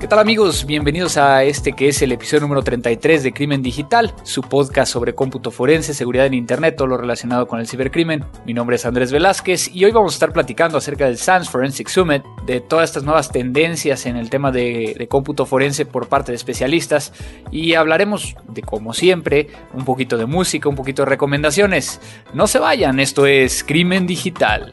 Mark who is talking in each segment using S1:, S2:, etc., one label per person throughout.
S1: ¿Qué tal amigos? Bienvenidos a este que es el episodio número 33 de Crimen Digital, su podcast sobre cómputo forense, seguridad en Internet, todo lo relacionado con el cibercrimen. Mi nombre es Andrés Velázquez y hoy vamos a estar platicando acerca del SANS Forensic Summit, de todas estas nuevas tendencias en el tema de, de cómputo forense por parte de especialistas y hablaremos de, como siempre, un poquito de música, un poquito de recomendaciones. No se vayan, esto es Crimen Digital.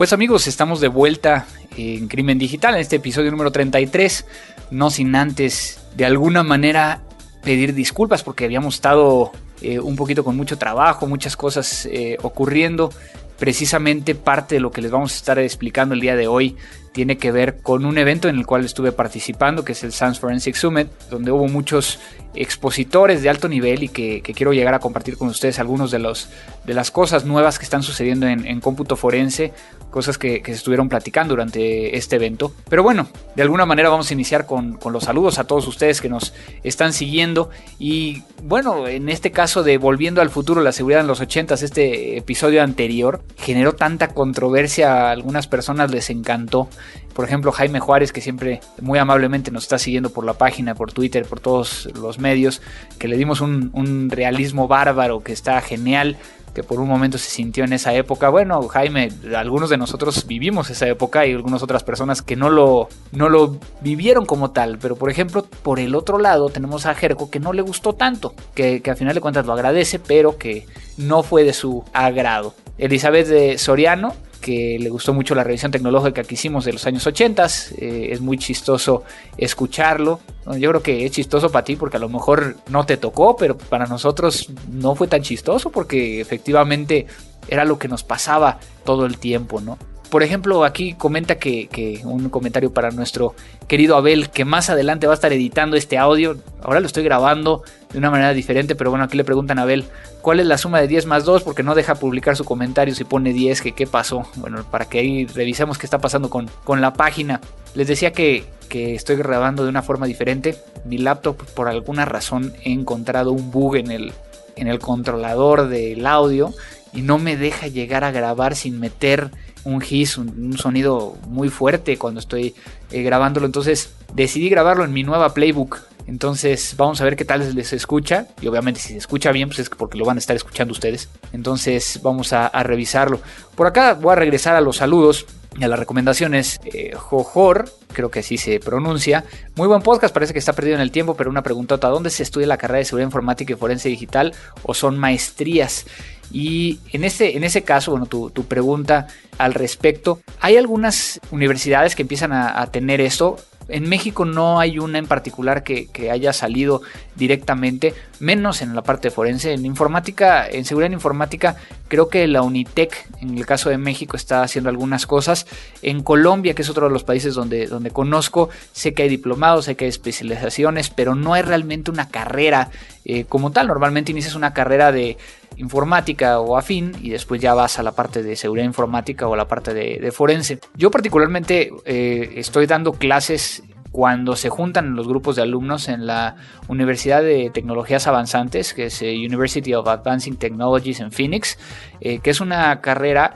S1: Pues amigos, estamos de vuelta en Crimen Digital, en este episodio número 33, no sin antes de alguna manera pedir disculpas porque habíamos estado eh, un poquito con mucho trabajo, muchas cosas eh, ocurriendo. Precisamente parte de lo que les vamos a estar explicando el día de hoy tiene que ver con un evento en el cual estuve participando, que es el Sans Forensic Summit, donde hubo muchos expositores de alto nivel y que, quiero llegar a compartir con ustedes algunos de, los, de las cosas nuevas que están sucediendo en, en cómputo forense, cosas que, se estuvieron platicando durante este evento. Pero bueno, de alguna manera vamos a iniciar con, con los saludos a todos ustedes que nos están siguiendo y bueno, en este caso de Volviendo al futuro, la seguridad en los 80, este episodio anterior generó tanta controversia, a algunas personas les encantó por ejemplo, Jaime Juárez, que siempre muy amablemente nos está siguiendo por la página, por Twitter, por todos los medios, que le dimos un, realismo bárbaro que está genial que por un momento se sintió en esa época. Bueno, Jaime, algunos de nosotros vivimos esa época y algunas otras personas que no lo, no lo vivieron como tal. Pero por ejemplo, por el otro lado tenemos a Jerko que no le gustó tanto, que, que a final de cuentas lo agradece, pero que no fue de su agrado. Elizabeth de Soriano que le gustó mucho la revisión tecnológica que hicimos de los años 80. Eh, es muy chistoso escucharlo. Yo creo que es chistoso para ti porque a lo mejor no te tocó, pero para nosotros no fue tan chistoso porque efectivamente era lo que nos pasaba todo el tiempo, ¿no? Por ejemplo, aquí comenta que, un comentario para nuestro querido Abel, que más adelante va a estar editando este audio. Ahora lo estoy grabando de una manera diferente, pero bueno, aquí le preguntan a Abel, ¿cuál es la suma de 10 más 2? Porque no deja publicar su comentario si pone 10, que qué pasó. Bueno, para que ahí revisemos qué está pasando con, con la página. Les decía que, que estoy grabando de una forma diferente. Mi laptop, por alguna razón, he encontrado un bug en el, en el controlador del audio y no me deja llegar a grabar sin meter un hiss, un, sonido muy fuerte cuando estoy eh, grabándolo. Entonces decidí grabarlo en mi nueva playbook. Entonces vamos a ver qué tal les escucha. Y obviamente si se escucha bien, pues es porque lo van a estar escuchando ustedes. Entonces vamos a, revisarlo. Por acá voy a regresar a los saludos a las recomendaciones. Eh, Jojor, creo que así se pronuncia. Muy buen podcast, parece que está perdido en el tiempo, pero una preguntota, ¿dónde se estudia la carrera de seguridad informática y forense digital o son maestrías? Y en ese, en ese caso, bueno, tu, tu pregunta al respecto, hay algunas universidades que empiezan a, a tener esto. En México no hay una en particular que, haya salido directamente, menos en la parte forense. En informática, en seguridad en informática, creo que la Unitec, en el caso de México, está haciendo algunas cosas. En Colombia, que es otro de los países donde, donde conozco, sé que hay diplomados, sé que hay especializaciones, pero no hay realmente una carrera eh, como tal. Normalmente inicias una carrera de informática o afín y después ya vas a la parte de seguridad informática o la parte de, forense. Yo particularmente eh, estoy dando clases cuando se juntan los grupos de alumnos en la Universidad de Tecnologías Avanzantes, que es University of Advancing Technologies en Phoenix, eh, que es una carrera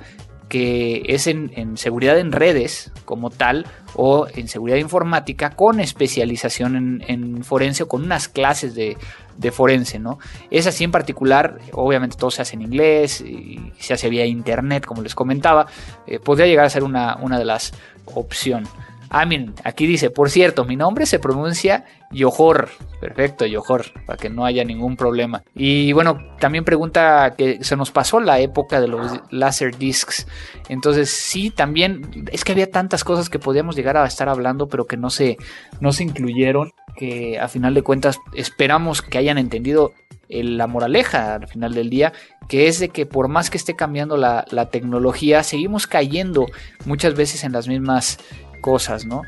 S1: que es en, seguridad en redes como tal o en seguridad informática con especialización en forense o con unas clases de, de, forense, ¿no? Es así en particular, obviamente todo se hace en inglés y se hace vía internet, como les comentaba, eh, podría llegar a ser una, una de las opciones. Ah, miren, aquí dice, por cierto, mi nombre se pronuncia Yohor. Perfecto, Yohor, para que no haya ningún problema. Y bueno, también pregunta que se nos pasó la época de los laser discs. Entonces, sí, también es que había tantas cosas que podíamos llegar a estar hablando, pero que no se, no se incluyeron. Que a final de cuentas esperamos que hayan entendido la moraleja al final del día, que es de que por más que esté cambiando la, tecnología, seguimos cayendo muchas veces en las mismas cosas, ¿no?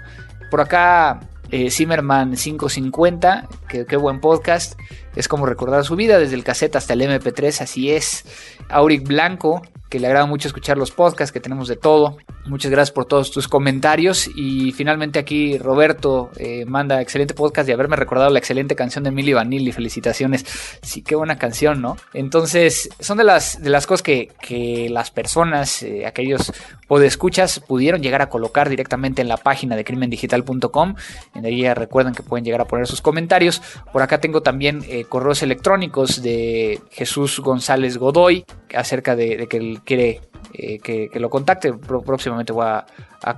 S1: Por acá, eh, Zimmerman 550, que qué buen podcast, es como recordar su vida desde el cassette hasta el MP3, así es. Auric Blanco, que le agrada mucho escuchar los podcasts, que tenemos de todo. Muchas gracias por todos tus comentarios. Y finalmente aquí Roberto eh, manda excelente podcast y haberme recordado la excelente canción de Milly Vanilli. Felicitaciones. Sí, qué buena canción, ¿no? Entonces, son de las, de las cosas que, que las personas, eh, aquellos podescuchas, pudieron llegar a colocar directamente en la página de crimendigital.com. En ella recuerden que pueden llegar a poner sus comentarios. Por acá tengo también eh, correos electrónicos de Jesús González Godoy acerca de, que él quiere eh, que, lo contacte. Próximamente voy a,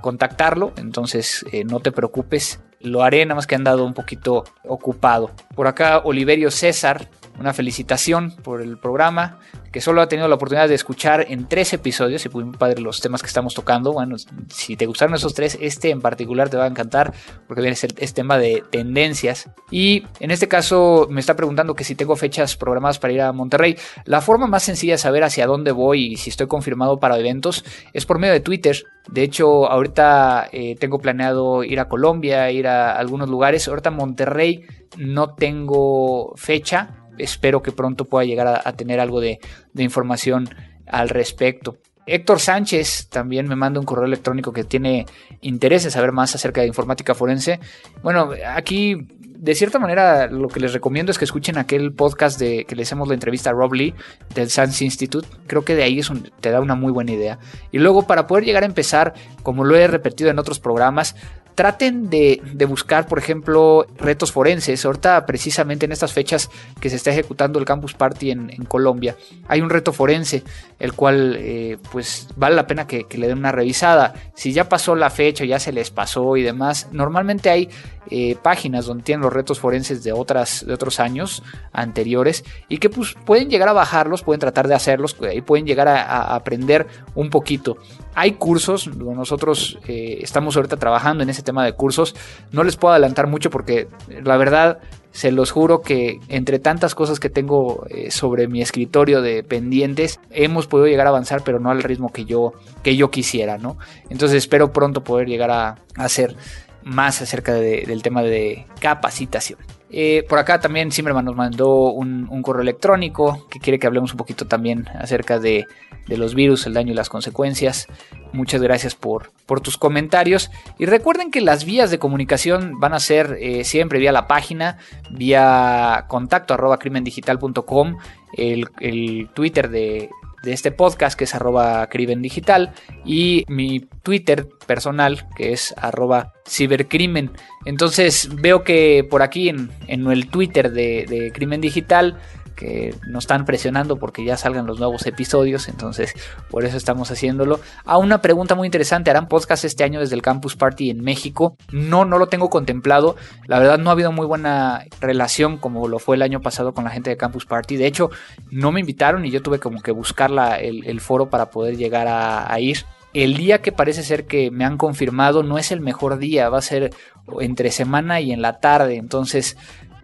S1: contactarlo, entonces eh, no te preocupes. Lo haré, nada más que han dado un poquito ocupado. Por acá, Oliverio César una felicitación por el programa, que solo ha tenido la oportunidad de escuchar en tres episodios, y muy padre los temas que estamos tocando. Bueno, si te gustaron esos tres, este en particular te va a encantar, porque viene es tema de tendencias. Y en este caso me está preguntando que si tengo fechas programadas para ir a Monterrey. La forma más sencilla de saber hacia dónde voy y si estoy confirmado para eventos es por medio de Twitter. De hecho, ahorita eh, tengo planeado ir a Colombia, ir a algunos lugares. Ahorita Monterrey no tengo fecha, espero que pronto pueda llegar a, tener algo de, información al respecto. Héctor Sánchez también me manda un correo electrónico que tiene interés en saber más acerca de informática forense. Bueno, aquí de cierta manera lo que les recomiendo es que escuchen aquel podcast de que le hacemos la entrevista a Rob Lee del SANS Institute. Creo que de ahí es te da una muy buena idea. Y luego para poder llegar a empezar, como lo he repetido en otros programas, traten de, buscar, por ejemplo, retos forenses. Ahorita, precisamente en estas fechas que se está ejecutando el Campus Party en, Colombia, hay un reto forense, el cual, eh, pues, vale la pena que, le den una revisada. Si ya pasó la fecha, ya se les pasó y demás, normalmente hay eh, páginas donde tienen los retos forenses de, otras, de otros años anteriores y que pues, pueden llegar a bajarlos, pueden tratar de hacerlos y pueden llegar a, aprender un poquito. Hay cursos, nosotros eh, estamos ahorita trabajando en ese tema de cursos, no les puedo adelantar mucho porque la verdad se los juro que entre tantas cosas que tengo eh, sobre mi escritorio de pendientes, hemos podido llegar a avanzar, pero no al ritmo que yo, que yo quisiera, ¿no? Entonces espero pronto poder llegar a hacer más acerca del tema de capacitación. Eh, por acá también Zimmerman nos mandó un, correo electrónico que quiere que hablemos un poquito también acerca de, los virus, el daño y las consecuencias. Muchas gracias por, por, tus comentarios. Y recuerden que las vías de comunicación van a ser eh, siempre vía la página, vía contacto arroba crimendigital.com, el, el Twitter de, de este podcast que es arroba crimen digital y mi Twitter personal que es arroba cibercrimen. Entonces veo que por aquí en, el Twitter de Crimen Digital que nos están presionando porque ya salgan los nuevos episodios, entonces por eso estamos haciéndolo. A una pregunta muy interesante, ¿harán podcast este año desde el Campus Party en México? No, no lo tengo contemplado. La verdad no ha habido muy buena relación como lo fue el año pasado con la gente de Campus Party. De hecho, no me invitaron y yo tuve como que buscar el, foro para poder llegar a ir. El día que parece ser que me han confirmado no es el mejor día, va a ser entre semana y en la tarde, entonces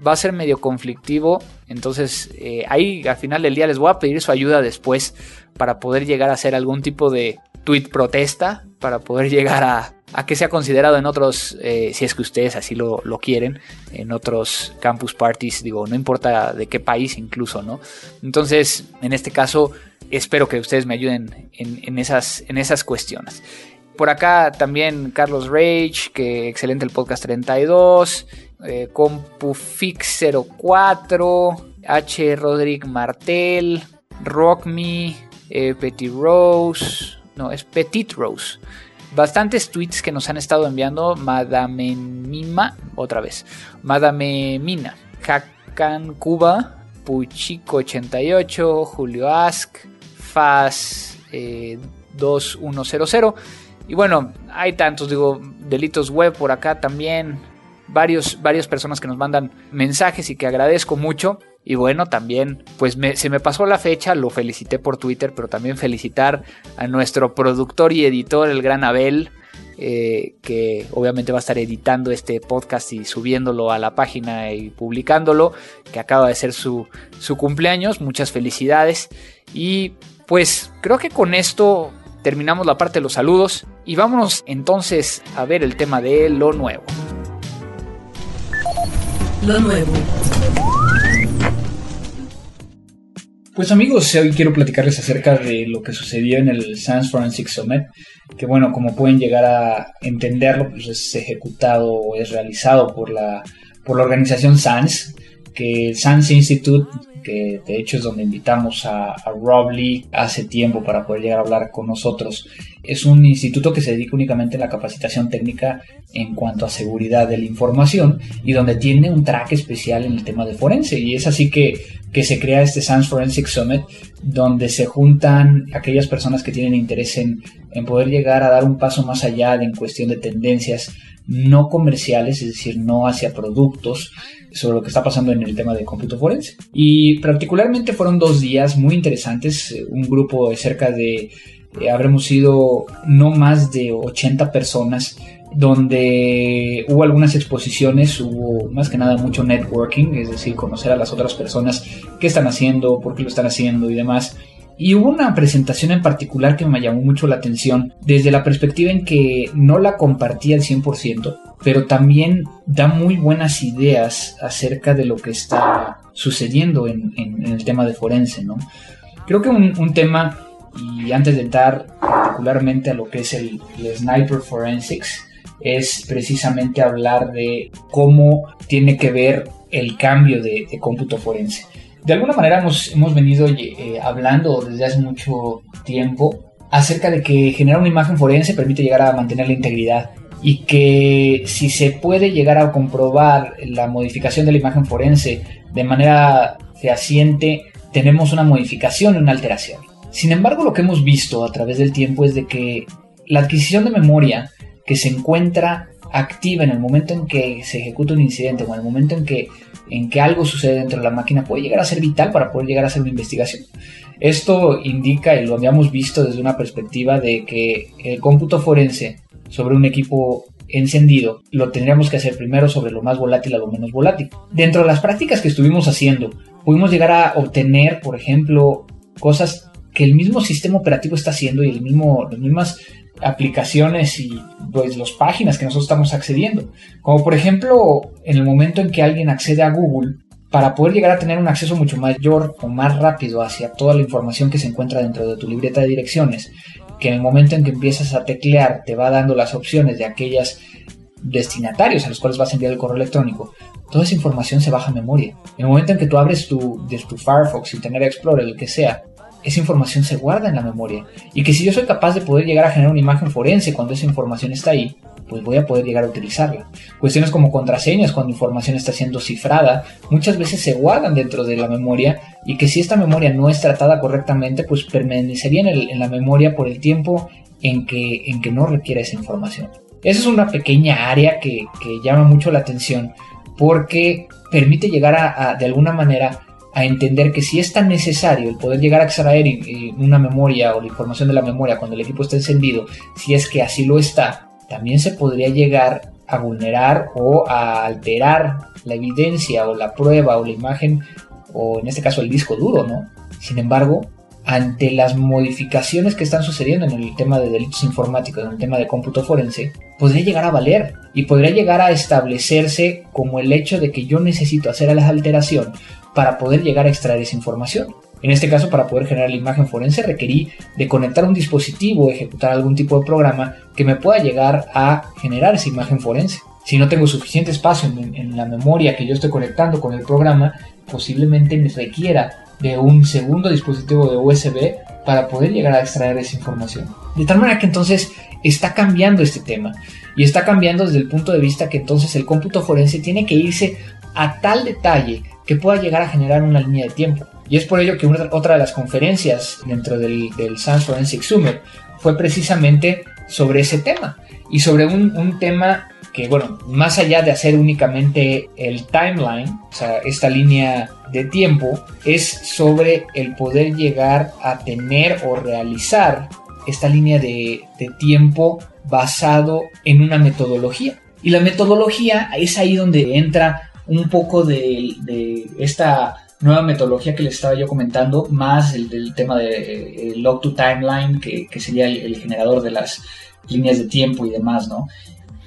S1: va a ser medio conflictivo. Entonces, eh, ahí al final del día les voy a pedir su ayuda después para poder llegar a hacer algún tipo de tweet protesta, para poder llegar a, que sea considerado en otros, eh, si es que ustedes así lo, lo, quieren, en otros campus parties, digo, no importa de qué país incluso, ¿no? Entonces, en este caso, espero que ustedes me ayuden en, en esas, en esas cuestiones. Por acá también Carlos Rage, que excelente el podcast 32 eh, CompuFix04, H. Rodrigue Martel, Rockme, eh, Petit Rose, no, es Petit Rose. Bastantes tweets que nos han estado enviando Madame Mima, otra vez, Madame Mina, Hakan Cuba, Puchico88, Julio Ask, Faz 2100. Eh, y bueno, hay tantos, digo, delitos web por acá también varios, varias personas que nos mandan mensajes y que agradezco mucho. Y bueno, también, pues se me pasó la fecha, lo felicité por Twitter, pero también felicitar a nuestro productor y editor, el gran Abel, eh, que obviamente va a estar editando este podcast y subiéndolo a la página y publicándolo, que acaba de ser su, su cumpleaños. Muchas felicidades. Y pues creo que con esto terminamos la parte de los saludos y vámonos entonces a ver el tema de lo nuevo.
S2: Nuevo.
S1: Pues amigos, hoy quiero platicarles acerca de lo que sucedió en el Science Forensic Summit, que bueno, como pueden llegar a entenderlo, pues es ejecutado o es realizado por la, por la organización SANS, que el SANS Institute que de hecho es donde invitamos a, Rob Lee hace tiempo para poder llegar a hablar con nosotros. Es un instituto que se dedica únicamente a la capacitación técnica en cuanto a seguridad de la información y donde tiene un track especial en el tema de forense. Y es así que, que se crea este SANS Forensic Summit, donde se juntan aquellas personas que tienen interés en, en poder llegar a dar un paso más allá en cuestión de tendencias no comerciales, es decir, no hacia productos, sobre lo que está pasando en el tema de cómputo forense. Y particularmente fueron dos días muy interesantes, eh, un grupo de cerca de, eh, habremos sido no más de 80 personas, donde hubo algunas exposiciones, hubo más que nada mucho networking, es decir, conocer a las otras personas, qué están haciendo, por qué lo están haciendo y demás. Y hubo una presentación en particular que me llamó mucho la atención desde la perspectiva en que no la compartí al 100%, pero también da muy buenas ideas acerca de lo que está sucediendo en, el tema de forense, ¿no? Creo que un, tema, y antes de entrar particularmente a lo que es el, Sniper Forensics, es precisamente hablar de cómo tiene que ver el cambio de, de cómputo forense de alguna manera hemos, hemos venido eh, hablando desde hace mucho tiempo acerca de que generar una imagen forense permite llegar a mantener la integridad y que si se puede llegar a comprobar la modificación de la imagen forense de manera fehaciente, tenemos una modificación una alteración. Sin embargo, lo que hemos visto a través del tiempo es de que la adquisición de memoria que se encuentra activa en el momento en que se ejecuta un incidente o en el momento en que en que algo sucede dentro de la máquina puede llegar a ser vital para poder llegar a hacer una investigación. Esto indica, y lo habíamos visto desde una perspectiva de que el cómputo forense sobre un equipo encendido lo tendríamos que hacer primero sobre lo más volátil a lo menos volátil. Dentro de las prácticas que estuvimos haciendo, pudimos llegar a obtener, por ejemplo, cosas que el mismo sistema operativo está haciendo y el mismo, las mismas aplicaciones y pues las páginas que nosotros estamos accediendo. Como por ejemplo, en el momento en que alguien accede a Google, para poder llegar a tener un acceso mucho mayor o más rápido hacia toda la información que se encuentra dentro de tu libreta de direcciones, que en el momento en que empiezas a teclear te va dando las opciones de aquellas destinatarios a los cuales vas a enviar el correo electrónico, toda esa información se baja a memoria. En el momento en que tú abres tu, de tu Firefox, Internet Explorer, el que sea, esa información se guarda en la memoria. Y que si yo soy capaz de poder llegar a generar una imagen forense cuando esa información está ahí, pues voy a poder llegar a utilizarla. Cuestiones como contraseñas cuando información está siendo cifrada, muchas veces se guardan dentro de la memoria y que si esta memoria no es tratada correctamente, pues permanecería en, la memoria por el tiempo en que, en que no requiere esa información. Esa es una pequeña área que, llama mucho la atención porque permite llegar a de alguna manera a entender que si es tan necesario el poder llegar a extraer una memoria o la información de la memoria cuando el equipo está encendido, si es que así lo está, también se podría llegar a vulnerar o a alterar la evidencia o la prueba o la imagen o en este caso el disco duro, ¿no? Sin embargo, ante las modificaciones que están sucediendo en el tema de delitos informáticos, en el tema de cómputo forense, podría llegar a valer y podría llegar a establecerse como el hecho de que yo necesito hacer la alteración para poder llegar a extraer esa información. En este caso, para poder generar la imagen forense, requerí de conectar un dispositivo, ejecutar algún tipo de programa que me pueda llegar a generar esa imagen forense. Si no tengo suficiente espacio en, la memoria que yo estoy conectando con el programa, posiblemente me requiera de un segundo dispositivo de USB para poder llegar a extraer esa información. De tal manera que entonces está cambiando este tema y está cambiando desde el punto de vista que entonces el cómputo forense tiene que irse a tal detalle que pueda llegar a generar una línea de tiempo. Y es por ello que otra de las conferencias dentro del, del Science Forensic Summit fue precisamente sobre ese tema y sobre un, tema que, bueno, más allá de hacer únicamente el timeline, o sea, esta línea de tiempo, es sobre el poder llegar a tener o realizar esta línea de, de tiempo basado en una metodología. Y la metodología es ahí donde entra un poco de, esta nueva metodología que les estaba yo comentando, más el tema de eh, log to timeline, que, sería el, generador de las líneas de tiempo y demás, ¿no?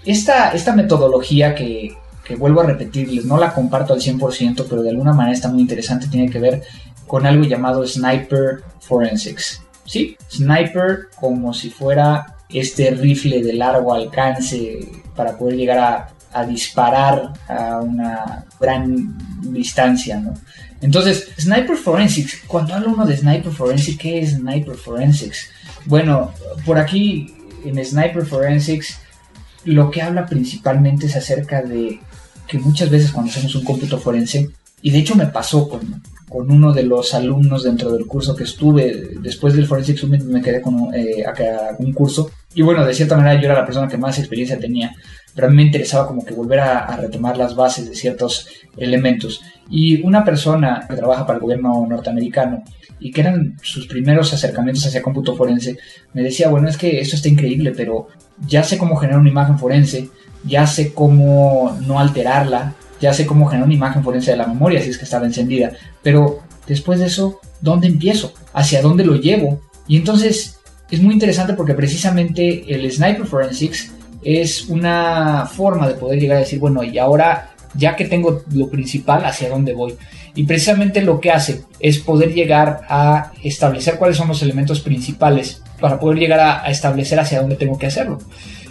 S1: Esta, esta metodología que, que vuelvo a repetirles, no la comparto al 100%, pero de alguna manera está muy interesante, tiene que ver con algo llamado Sniper Forensics. ¿Sí? Sniper como si fuera este rifle de largo alcance para poder llegar a, disparar a una gran distancia, ¿no? Entonces, Sniper Forensics, cuando hablo uno de Sniper Forensics, ¿qué es Sniper Forensics? Bueno, por aquí en Sniper Forensics lo que habla principalmente es acerca de que muchas veces cuando hacemos un cómputo forense, y de hecho me pasó con, con uno de los alumnos dentro del curso que estuve, después del Forensic Summit me quedé con eh, un curso, y bueno, de cierta manera yo era la persona que más experiencia tenía, pero a mí me interesaba como que volver a, retomar las bases de ciertos elementos. Y una persona que trabaja para el gobierno norteamericano y que eran sus primeros acercamientos hacia cómputo forense, me decía, bueno, es que esto está increíble, pero ya sé cómo generar una imagen forense, ya sé cómo no alterarla, ya sé cómo generar una imagen forense de la memoria si es que estaba encendida, pero después de eso, ¿dónde empiezo? ¿Hacia dónde lo llevo? Y entonces es muy interesante porque precisamente el Sniper Forensics es una forma de poder llegar a decir, bueno, y ahora ya que tengo lo principal, ¿hacia dónde voy? Y precisamente lo que hace es poder llegar a establecer cuáles son los elementos principales para poder llegar a, a establecer hacia dónde tengo que hacerlo.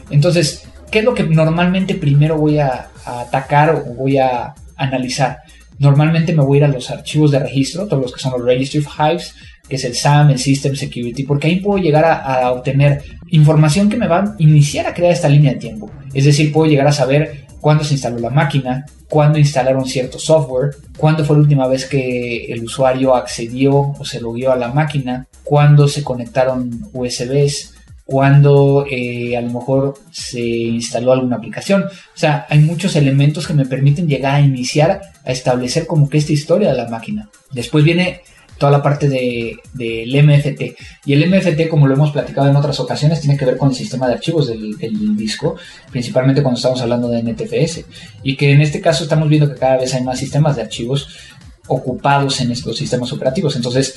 S1: Entonces, ¿qué es lo que normalmente primero voy a, atacar o voy a analizar? Normalmente me voy a ir a los archivos de registro, todos los que son los Registry of Hives, que es el SAM, el System Security, porque ahí puedo llegar a, obtener información que me va a iniciar a crear esta línea de tiempo. Es decir, puedo llegar a saber cuándo se instaló la máquina, cuándo instalaron cierto software, cuándo fue la última vez que el usuario accedió o se logueó a la máquina, cuándo se conectaron USBs, cuando eh, a lo mejor se instaló alguna aplicación. O sea, hay muchos elementos que me permiten llegar a iniciar a establecer como que esta historia de la máquina. Después viene toda la parte del de, MFT. Y el MFT, como lo hemos platicado en otras ocasiones, tiene que ver con el sistema de archivos del, del, disco, principalmente cuando estamos hablando de NTFS. Y que en este caso estamos viendo que cada vez hay más sistemas de archivos ocupados en estos sistemas operativos. Entonces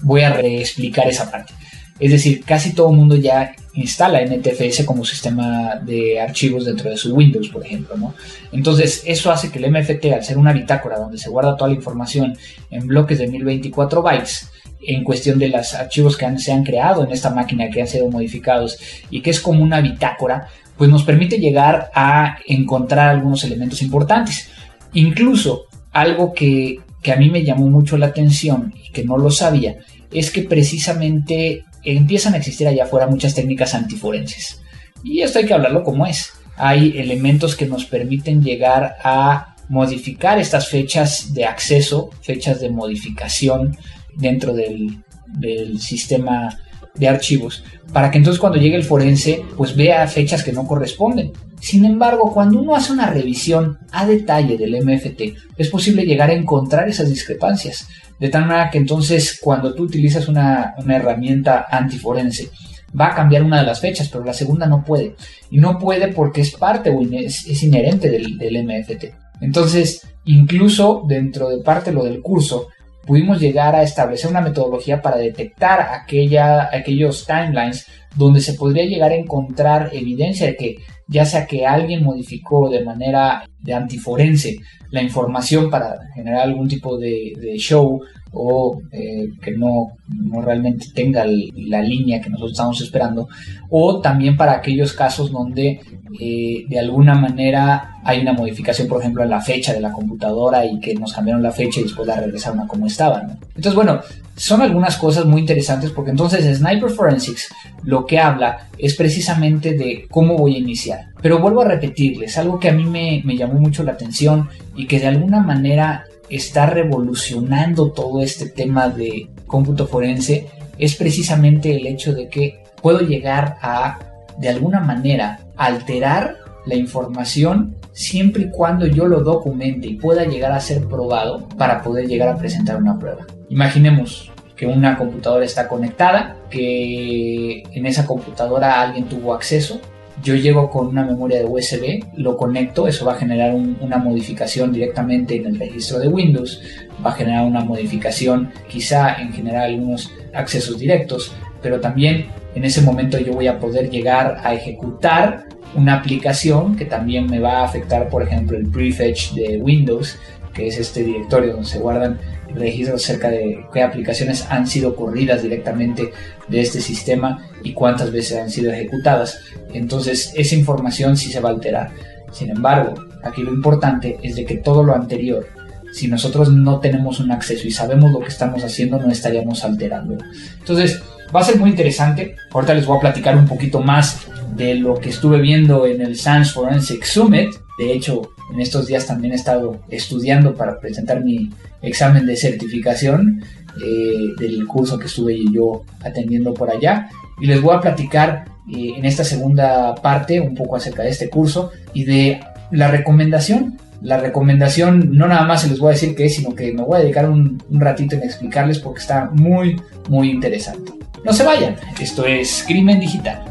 S1: voy a reexplicar esa parte. Es decir, casi todo el mundo ya instala NTFS como sistema de archivos dentro de su Windows, por ejemplo. ¿no? Entonces, eso hace que el MFT, al ser una bitácora donde se guarda toda la información en bloques de 1024 bytes, en cuestión de los archivos que se han creado en esta máquina, que han sido modificados, y que es como una bitácora, pues nos permite llegar a encontrar algunos elementos importantes. Incluso algo que, que a mí me llamó mucho la atención y que no lo sabía, es que precisamente empiezan a existir allá afuera muchas técnicas antiforenses. Y esto hay que hablarlo como es. Hay elementos que nos permiten llegar a modificar estas fechas de acceso, fechas de modificación dentro del, del sistema de archivos, para que entonces cuando llegue el forense pues vea fechas que no corresponden. Sin embargo, cuando uno hace una revisión a detalle del MFT, es posible llegar a encontrar esas discrepancias. De tal manera que entonces cuando tú utilizas una, herramienta antiforense, va a cambiar una de las fechas, pero la segunda no puede. Y no puede porque es parte o es, inherente del, del, MFT. Entonces, incluso dentro de parte lo del curso, pudimos llegar a establecer una metodología para detectar aquella, aquellos timelines donde se podría llegar a encontrar evidencia de que ya sea que alguien modificó de manera de antiforense la información para generar algún tipo de, show o eh, que no, no, realmente tenga la línea que nosotros estamos esperando, o también para aquellos casos donde eh, de alguna manera hay una modificación, por ejemplo, en la fecha de la computadora y que nos cambiaron la fecha y después la regresaron a como estaba. Entonces, bueno, son algunas cosas muy interesantes porque entonces Sniper Forensics lo que habla es precisamente de cómo voy a iniciar. Pero vuelvo a repetirles, algo que a mí me, me llamó mucho la atención y que de alguna manera está revolucionando todo este tema de cómputo forense es precisamente el hecho de que puedo llegar a, de alguna manera, alterar la información siempre y cuando yo lo documente y pueda llegar a ser probado para poder llegar a presentar una prueba. Imaginemos que una computadora está conectada, que en esa computadora alguien tuvo acceso yo llego con una memoria de USB, lo conecto, eso va a generar una modificación directamente en el registro de Windows, va a generar una modificación quizá en generar algunos accesos directos, pero también en ese momento yo voy a poder llegar a ejecutar una aplicación que también me va a afectar, por ejemplo, el prefetch de Windows, que es este directorio donde se guardan registros acerca de qué aplicaciones han sido corridas directamente de este sistema y cuántas veces han sido ejecutadas. Entonces esa información sí se va a alterar. Sin embargo, aquí lo importante es de que todo lo anterior, si nosotros no tenemos un acceso y sabemos lo que estamos haciendo, no estaríamos alterando. Entonces, va a ser muy interesante. Ahorita les voy a platicar un poquito más de lo que estuve viendo en el Science Forensic Summit. De hecho, en estos días también he estado estudiando para presentar mi examen de certificación eh, del curso que estuve yo atendiendo por allá. Y les voy a platicar eh, en esta segunda parte un poco acerca de este curso y de la recomendación. La recomendación no nada más se les voy a decir qué es, sino que me voy a dedicar un, un ratito en explicarles porque está muy, muy interesante. No se vayan, esto es Crimen Digital.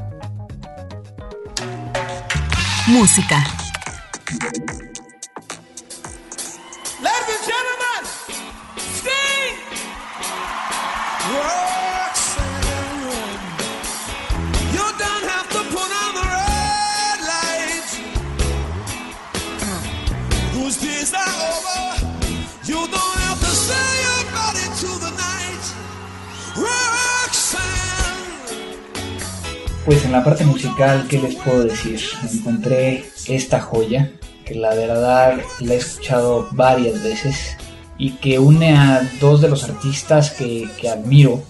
S3: Música.
S1: Pues en la parte musical, ¿qué les puedo decir? Encontré esta joya, que la verdad la he escuchado varias veces y que une a dos de los artistas que, que admiro,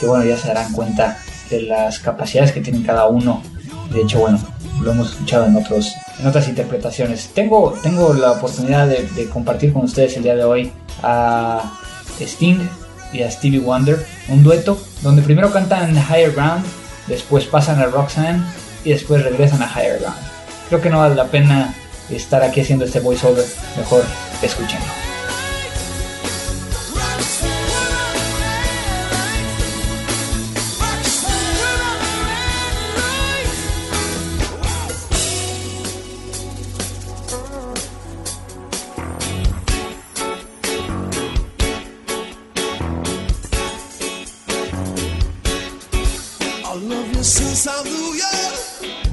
S1: que bueno, ya se darán cuenta de las capacidades que tienen cada uno. De hecho, bueno, lo hemos escuchado en, otras interpretaciones. Tengo, tengo la oportunidad de, de compartir con ustedes el día de hoy a Sting y a Stevie Wonder, un dueto donde primero cantan Higher Ground después pasan a Roxanne y después regresan a Higher Ground. Creo que no vale la pena estar aquí haciendo este voiceover, mejor escúchenlo.
S3: Crimen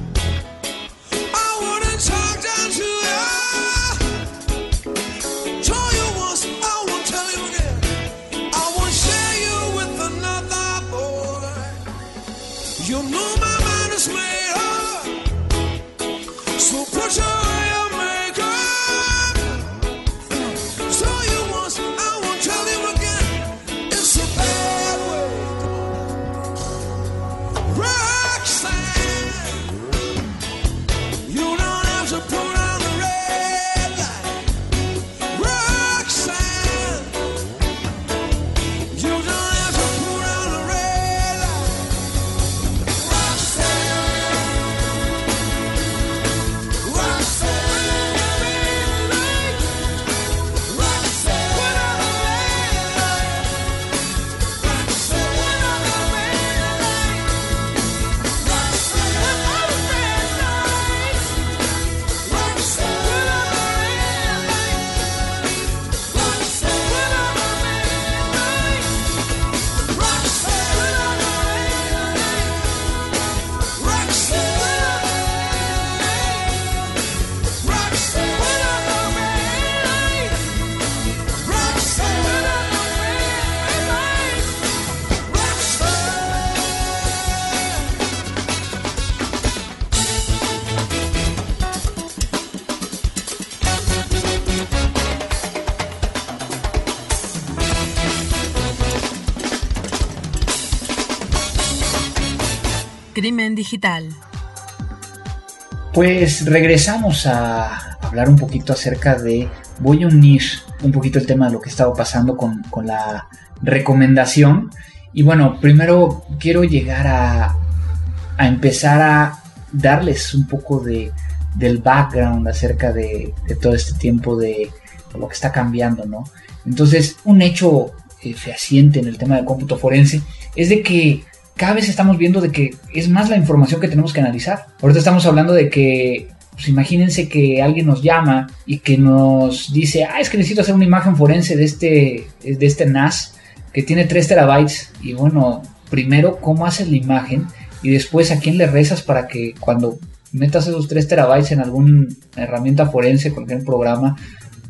S3: Digital.
S1: Pues regresamos a hablar un poquito acerca de... Voy a unir un poquito el tema de lo que estaba pasando con, la recomendación. Y bueno, primero quiero llegar a, a empezar a darles un poco de, del background acerca de, todo este tiempo de, lo que está cambiando, ¿no? Entonces, un hecho eh, fehaciente en el tema del cómputo forense es de que cada vez estamos viendo de que es más la información que tenemos que analizar. Ahorita estamos hablando de que, pues imagínense que alguien nos llama y que nos dice, ah, es que necesito hacer una imagen forense de este, de este NAS que tiene 3 terabytes. Y bueno, primero, ¿cómo haces la imagen? Y después, ¿a quién le rezas para que cuando metas esos 3 terabytes en alguna herramienta forense, cualquier programa,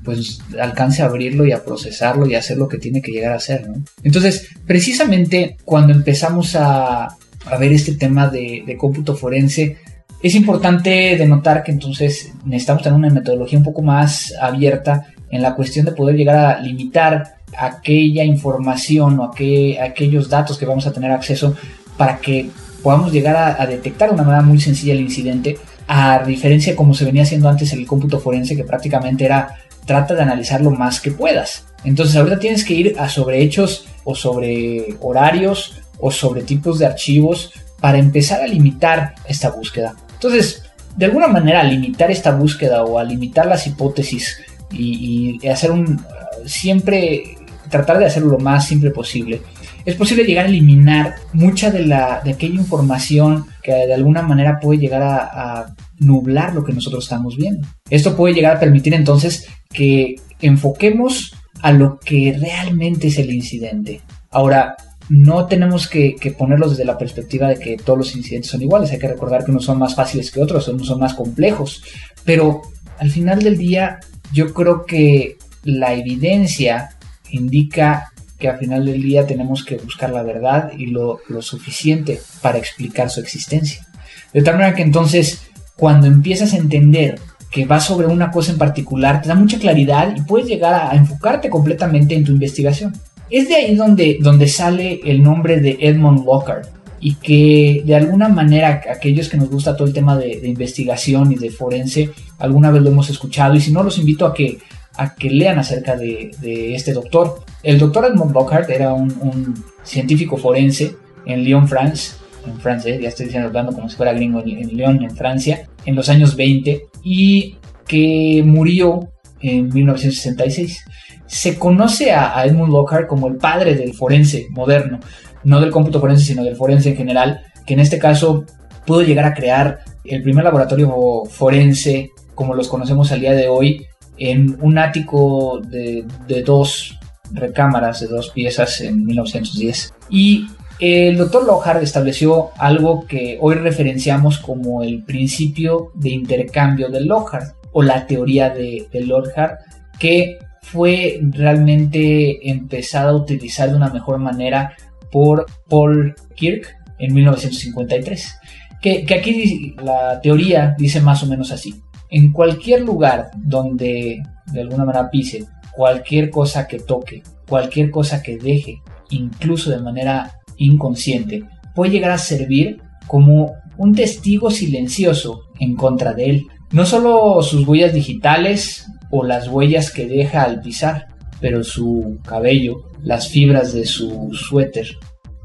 S1: pues alcance a abrirlo y a procesarlo y a hacer lo que tiene que llegar a hacer. Entonces, precisamente cuando empezamos a, a ver este tema de, de, cómputo forense, es importante denotar que entonces necesitamos tener una metodología un poco más abierta en la cuestión de poder llegar a limitar aquella información o aquel, aquellos datos que vamos a tener acceso para que podamos llegar a, a detectar de una manera muy sencilla el incidente, a diferencia de como se venía haciendo antes el cómputo forense, que prácticamente era trata de analizar lo más que puedas. Entonces ahorita tienes que ir a sobre hechos o sobre horarios o sobre tipos de archivos para empezar a limitar esta búsqueda. Entonces, de alguna manera, limitar esta búsqueda o a limitar las hipótesis y, hacer un siempre tratar de hacerlo lo más simple posible. Es posible llegar a eliminar mucha de, la, de aquella información que de alguna manera puede llegar a nublar lo que nosotros estamos viendo. Esto puede llegar a permitir entonces que enfoquemos a lo que realmente es el incidente. Ahora, no tenemos que, ponerlos desde la perspectiva de que todos los incidentes son iguales. Hay que recordar que unos son más fáciles que otros, unos son más complejos. Pero al final del día, yo creo que la evidencia indica que al final del día tenemos que buscar la verdad y lo, lo suficiente para explicar su existencia. De tal manera que entonces, cuando empiezas a entender que va sobre una cosa en particular, te da mucha claridad y puedes llegar a, enfocarte completamente en tu investigación. Es de ahí donde, donde sale el nombre de Edmund Lockhart y que de alguna manera aquellos que nos gusta todo el tema de, investigación y de forense, alguna vez lo hemos escuchado y si no los invito a que, a que lean acerca de, este doctor. El doctor Edmund Lockhart era un científico forense en Lyon, France, en Francia, ya estoy diciendo, hablando como si fuera gringo en, Lyon, en Francia, en los años 20 y que murió en 1966. Se conoce a, a, Edmund Lockhart como el padre del forense moderno, no del cómputo forense, sino del forense en general, que en este caso pudo llegar a crear el primer laboratorio forense como los conocemos al día de hoy en un ático de, de dos recámaras, de dos piezas en 1910. Y el doctor Lockhart estableció algo que hoy referenciamos como el principio de intercambio de Lockhart o la teoría de, de Lockhart que fue realmente empezada a utilizar de una mejor manera por Paul Kirk en 1953. Que, que aquí la teoría dice más o menos así. En cualquier lugar donde de alguna manera pise, cualquier cosa que toque, cualquier cosa que deje, incluso de manera inconsciente, puede llegar a servir como un testigo silencioso en contra de él. No solo sus huellas digitales o las huellas que deja al pisar, pero su cabello, las fibras de su suéter,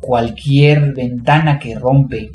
S1: cualquier ventana que rompe,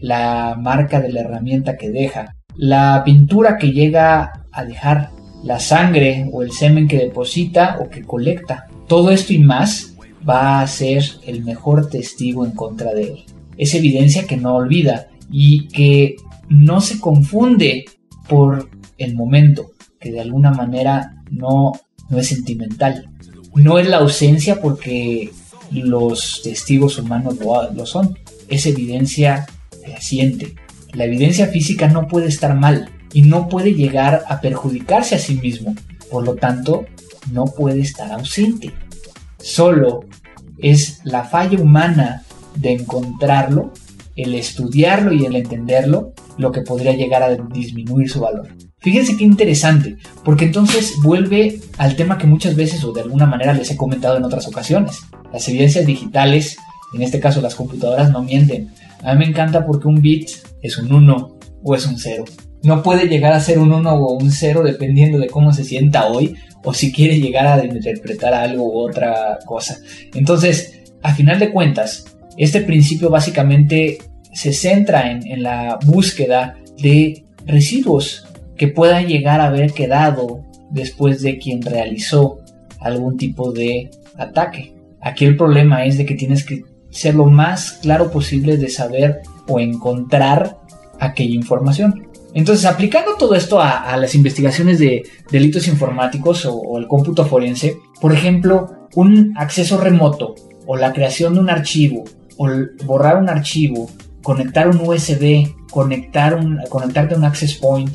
S1: la marca de la herramienta que deja, la pintura que llega a dejar, la sangre o el semen que deposita o que colecta. Todo esto y más va a ser el mejor testigo en contra de él. Es evidencia que no olvida y que no se confunde por el momento, que de alguna manera no, no es sentimental. No es la ausencia porque los testigos humanos lo, son. Es evidencia fehaciente. La evidencia física no puede estar mal y no puede llegar a perjudicarse a sí mismo. Por lo tanto, no puede estar ausente. Solo es la falla humana de encontrarlo, el estudiarlo y el entenderlo, lo que podría llegar a disminuir su valor. Fíjense qué interesante, porque entonces vuelve al tema que muchas veces o de alguna manera les he comentado en otras ocasiones. Las evidencias digitales, en este caso las computadoras, no mienten. A mí me encanta porque un bit es un 1 o es un 0. No puede llegar a ser un 1 o un 0 dependiendo de cómo se sienta hoy o si quiere llegar a interpretar algo u otra cosa. Entonces, a final de cuentas, este principio básicamente se centra en, en la búsqueda de residuos que puedan llegar a haber quedado después de quien realizó algún tipo de ataque. Aquí el problema es de que tienes que ser lo más claro posible de saber o encontrar aquella información. Entonces, aplicando todo esto a, las investigaciones de delitos informáticos o, el cómputo forense, por ejemplo, un acceso remoto o la creación de un archivo o borrar un archivo, conectar un USB, conectar un, conectarte a un access point,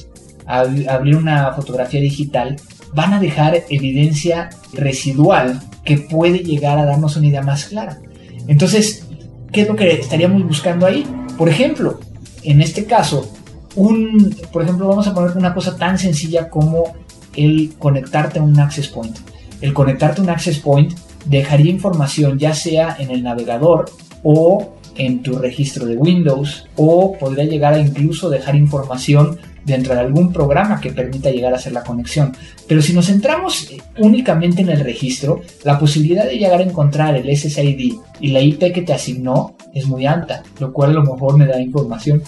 S1: abrir una fotografía digital, van a dejar evidencia residual que puede llegar a darnos una idea más clara. Entonces, ¿qué es lo que estaríamos buscando ahí? Por ejemplo, en este caso, un, por ejemplo, vamos a poner una cosa tan sencilla como el conectarte a un access point. El conectarte a un access point dejaría información ya sea en el navegador o en tu registro de Windows o podría llegar a incluso dejar información dentro de algún programa que permita llegar a hacer la conexión. Pero si nos centramos únicamente en el registro, la posibilidad de llegar a encontrar el SSID y la IP que te asignó es muy alta, lo cual a lo mejor me da información.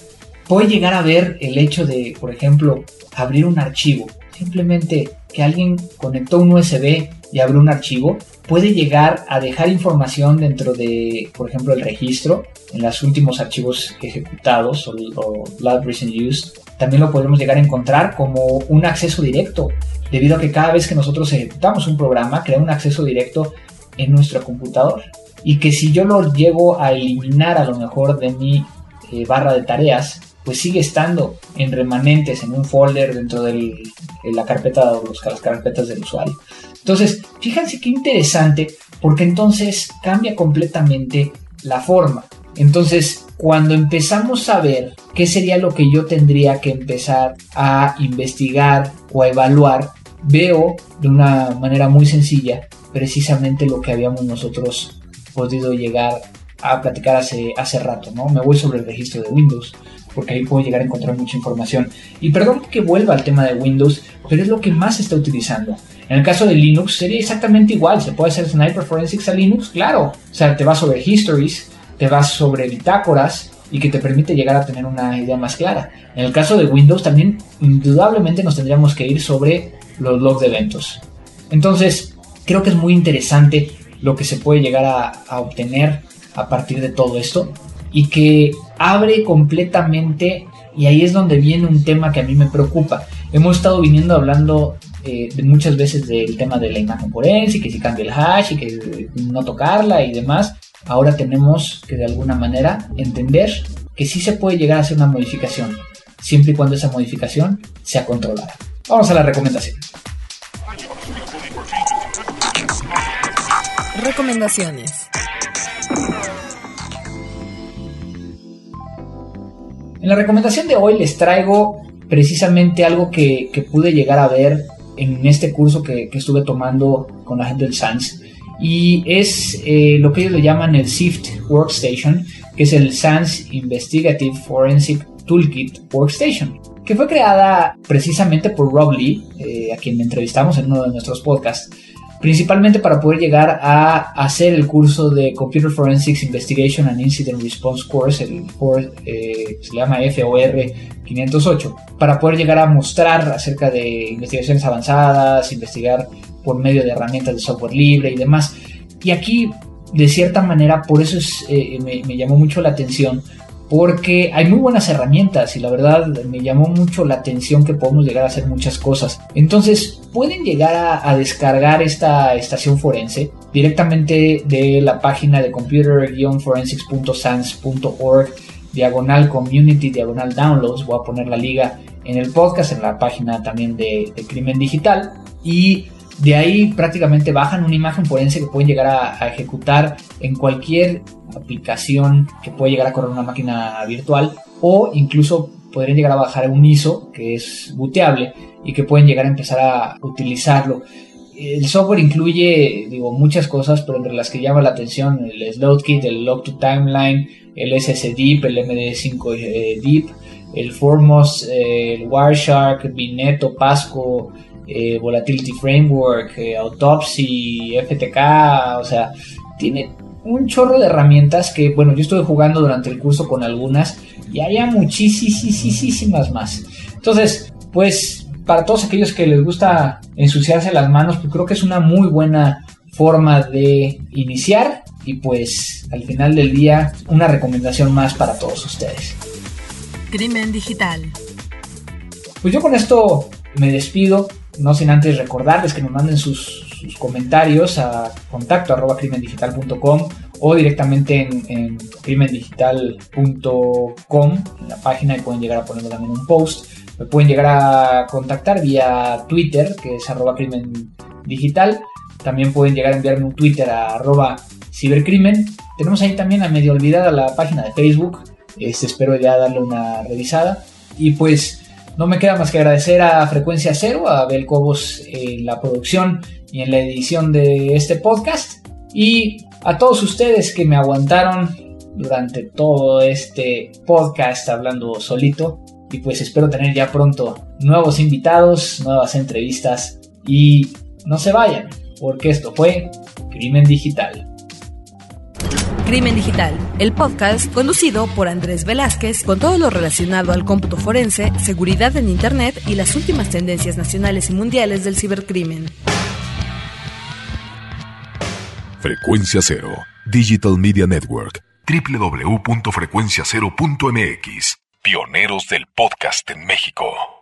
S1: Puede llegar a ver el hecho de, por ejemplo, abrir un archivo. Simplemente que alguien conectó un USB y abrió un archivo, puede llegar a dejar información dentro de, por ejemplo, el registro, en los últimos archivos ejecutados o, o Last Recent Used. También lo podemos llegar a encontrar como un acceso directo, debido a que cada vez que nosotros ejecutamos un programa, crea un acceso directo en nuestro computador. Y que si yo lo llego a eliminar a lo mejor de mi eh, barra de tareas, pues sigue estando en remanentes en un folder dentro de la carpeta o las carpetas del usuario. Entonces, fíjense qué interesante, porque entonces cambia completamente la forma. Entonces, cuando empezamos a ver qué sería lo que yo tendría que empezar a investigar o a evaluar, veo de una manera muy sencilla precisamente lo que habíamos nosotros podido llegar a platicar hace, hace rato, ¿no? Me voy sobre el registro de Windows porque ahí puedo llegar a encontrar mucha información. Y perdón que vuelva al tema de Windows, pero es lo que más se está utilizando. En el caso de Linux sería exactamente igual, se puede hacer Sniper Forensics a Linux, claro. O sea, te vas sobre histories, te vas sobre bitácoras y que te permite llegar a tener una idea más clara. En el caso de Windows también indudablemente nos tendríamos que ir sobre los logs de eventos. Entonces, creo que es muy interesante lo que se puede llegar a, a obtener a partir de todo esto y que abre completamente, y ahí es donde viene un tema que a mí me preocupa. Hemos estado viniendo hablando eh, muchas veces del tema de la imagen forense, que si cambia el hash y que no tocarla y demás. Ahora tenemos que de alguna manera entender que sí se puede llegar a hacer una modificación, siempre y cuando esa modificación sea controlada. Vamos a la recomendación.
S3: Recomendaciones.
S1: En la recomendación de hoy les traigo precisamente algo que, pude llegar a ver en este curso que, estuve tomando con la gente del SANS. Y es eh, lo que ellos le llaman el SIFT Workstation, que es el SANS Investigative Forensic Toolkit Workstation, que fue creada precisamente por Rob Lee, eh, a quien entrevistamos en uno de nuestros podcasts, principalmente para poder llegar a hacer el curso de Computer Forensics Investigation and Incident Response Course, el eh, se llama FOR 508, para poder llegar a mostrar acerca de investigaciones avanzadas, investigar por medio de herramientas de software libre y demás. Y aquí, de cierta manera, por eso eh, me, me llamó mucho la atención, porque hay muy buenas herramientas y la verdad me llamó mucho la atención que podemos llegar a hacer muchas cosas. Entonces pueden llegar a, descargar esta estación forense directamente de la página de computer-forensics.sans.org diagonal community diagonal downloads. Voy a poner la liga en el podcast, en la página también de, de Crimen Digital. Y de ahí prácticamente bajan una imagen forense que pueden llegar a, ejecutar en cualquier aplicación que puede llegar a correr una máquina virtual o incluso podrían llegar a bajar un ISO que es booteable y que pueden llegar a empezar a utilizarlo. El software incluye digo, muchas cosas, pero entre las que llama la atención el Slowkit, el Log to Timeline, el SSDeep, el MD5 eh, Deep, el Formos, el Wireshark, Bineto, Pasco, eh, Volatility Framework, eh, Autopsy, FTK, o sea, tiene un chorro de herramientas que, bueno, yo estuve jugando durante el curso con algunas y hay muchísimas más. Entonces, pues, para todos aquellos que les gusta ensuciarse las manos, pues creo que es una muy buena forma de iniciar y pues al final del día una recomendación más para todos ustedes.
S3: Crimen digital.
S1: Pues yo con esto me despido, no sin antes recordarles que nos manden sus, comentarios a contacto arroba crimendigital.com o directamente en, crimendigital.com en la página y pueden llegar a poner también un post. Me pueden llegar a contactar vía Twitter, que es arroba crimendigital. También pueden llegar a enviarme un Twitter a arroba cibercrimen. Tenemos ahí también a medio olvidada la página de Facebook. Este, espero ya darle una revisada. Y pues no me queda más que agradecer a Frecuencia Cero, a Abel Cobos en la producción y en la edición de este podcast. Y a todos ustedes que me aguantaron durante todo este podcast hablando solito. Y pues espero tener ya pronto nuevos invitados, nuevas entrevistas. Y no se vayan, porque esto fue Crimen Digital.
S3: Crimen Digital, el podcast conducido por Andrés Velázquez con todo lo relacionado al cómputo forense, seguridad en Internet y las últimas tendencias nacionales y mundiales del cibercrimen.
S4: Frecuencia Cero, Digital Media Network, www.frecuenciacero.mx, pioneros del podcast en México.